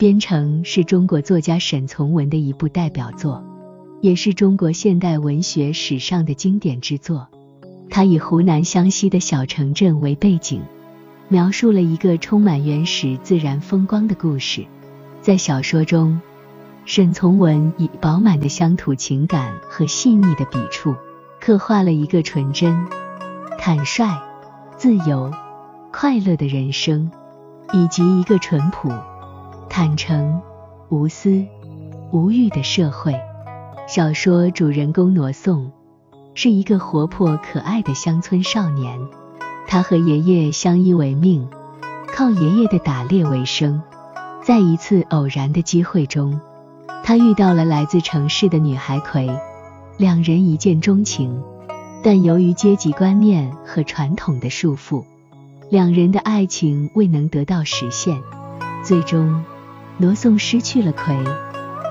边城是中国作家沈从文的一部代表作，也是中国现代文学史上的经典之作。它以湖南湘西的小城镇为背景，描述了一个充满原始自然风光的故事。在小说中，沈从文以饱满的乡土情感和细腻的笔触，刻画了一个纯真、坦率、自由、快乐的人生，以及一个淳朴。坦诚、无私、无欲的社会。小说主人公罗宋是一个活泼可爱的乡村少年，他和爷爷相依为命，靠爷爷的打猎为生。在一次偶然的机会中，他遇到了来自城市的女孩葵，两人一见钟情。但由于阶级观念和传统的束缚，两人的爱情未能得到实现，最终。罗宋失去了葵，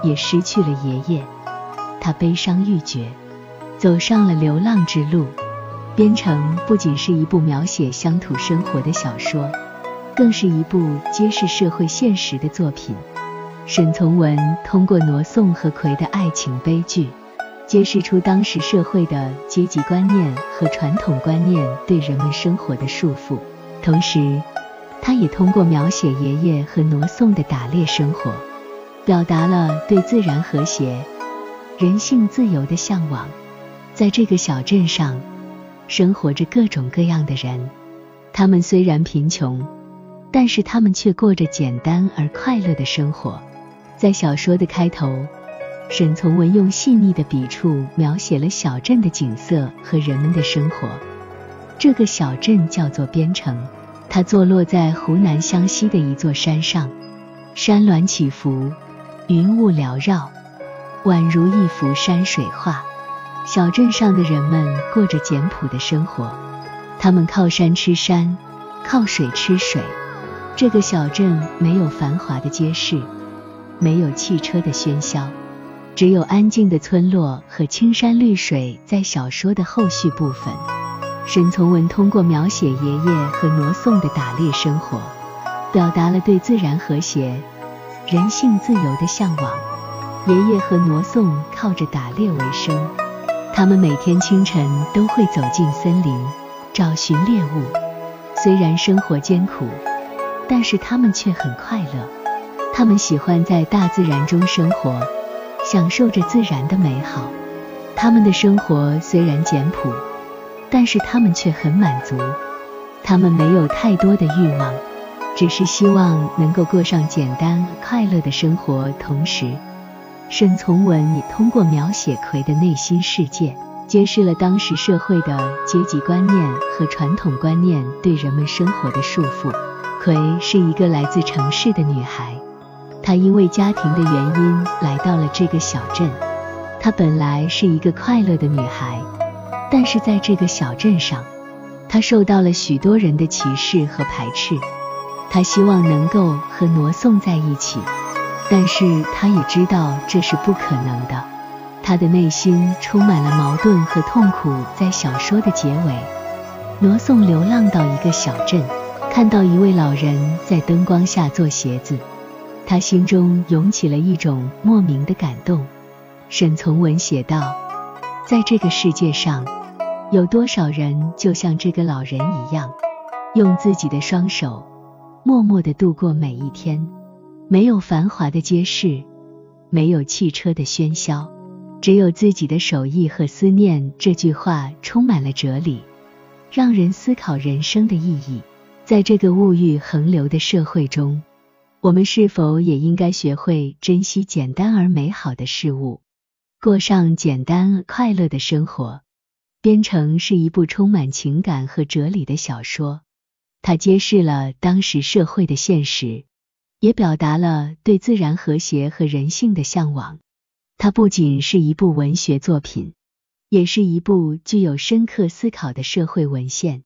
也失去了爷爷，他悲伤欲绝，走上了流浪之路。边城不仅是一部描写乡土生活的小说，更是一部揭示社会现实的作品。沈从文通过罗宋和葵的爱情悲剧，揭示出当时社会的阶级观念和传统观念对人们生活的束缚，同时。他也通过描写爷爷和罗宋的打猎生活，表达了对自然和谐、人性自由的向往。在这个小镇上，生活着各种各样的人，他们虽然贫穷，但是他们却过着简单而快乐的生活。在小说的开头，沈从文用细腻的笔触描写了小镇的景色和人们的生活。这个小镇叫做边城。它坐落在湖南湘西的一座山上，山峦起伏，云雾缭绕，宛如一幅山水画。小镇上的人们过着简朴的生活，他们靠山吃山，靠水吃水。这个小镇没有繁华的街市，没有汽车的喧嚣，只有安静的村落和青山绿水。在小说的后续部分。沈从文通过描写爷爷和挪宋的打猎生活，表达了对自然和谐、人性自由的向往。爷爷和挪宋靠着打猎为生，他们每天清晨都会走进森林找寻猎物。虽然生活艰苦，但是他们却很快乐。他们喜欢在大自然中生活，享受着自然的美好。他们的生活虽然简朴。但是他们却很满足，他们没有太多的欲望，只是希望能够过上简单快乐的生活。同时，沈从文也通过描写葵的内心世界，揭示了当时社会的阶级观念和传统观念对人们生活的束缚。葵是一个来自城市的女孩，她因为家庭的原因来到了这个小镇。她本来是一个快乐的女孩。但是在这个小镇上，他受到了许多人的歧视和排斥。他希望能够和罗宋在一起，但是他也知道这是不可能的。他的内心充满了矛盾和痛苦。在小说的结尾，罗宋流浪到一个小镇，看到一位老人在灯光下做鞋子，他心中涌起了一种莫名的感动。沈从文写道，在这个世界上。有多少人就像这个老人一样，用自己的双手默默地度过每一天？没有繁华的街市，没有汽车的喧嚣，只有自己的手艺和思念。这句话充满了哲理，让人思考人生的意义。在这个物欲横流的社会中，我们是否也应该学会珍惜简单而美好的事物，过上简单快乐的生活？边城是一部充满情感和哲理的小说，它揭示了当时社会的现实，也表达了对自然和谐和人性的向往。它不仅是一部文学作品，也是一部具有深刻思考的社会文献。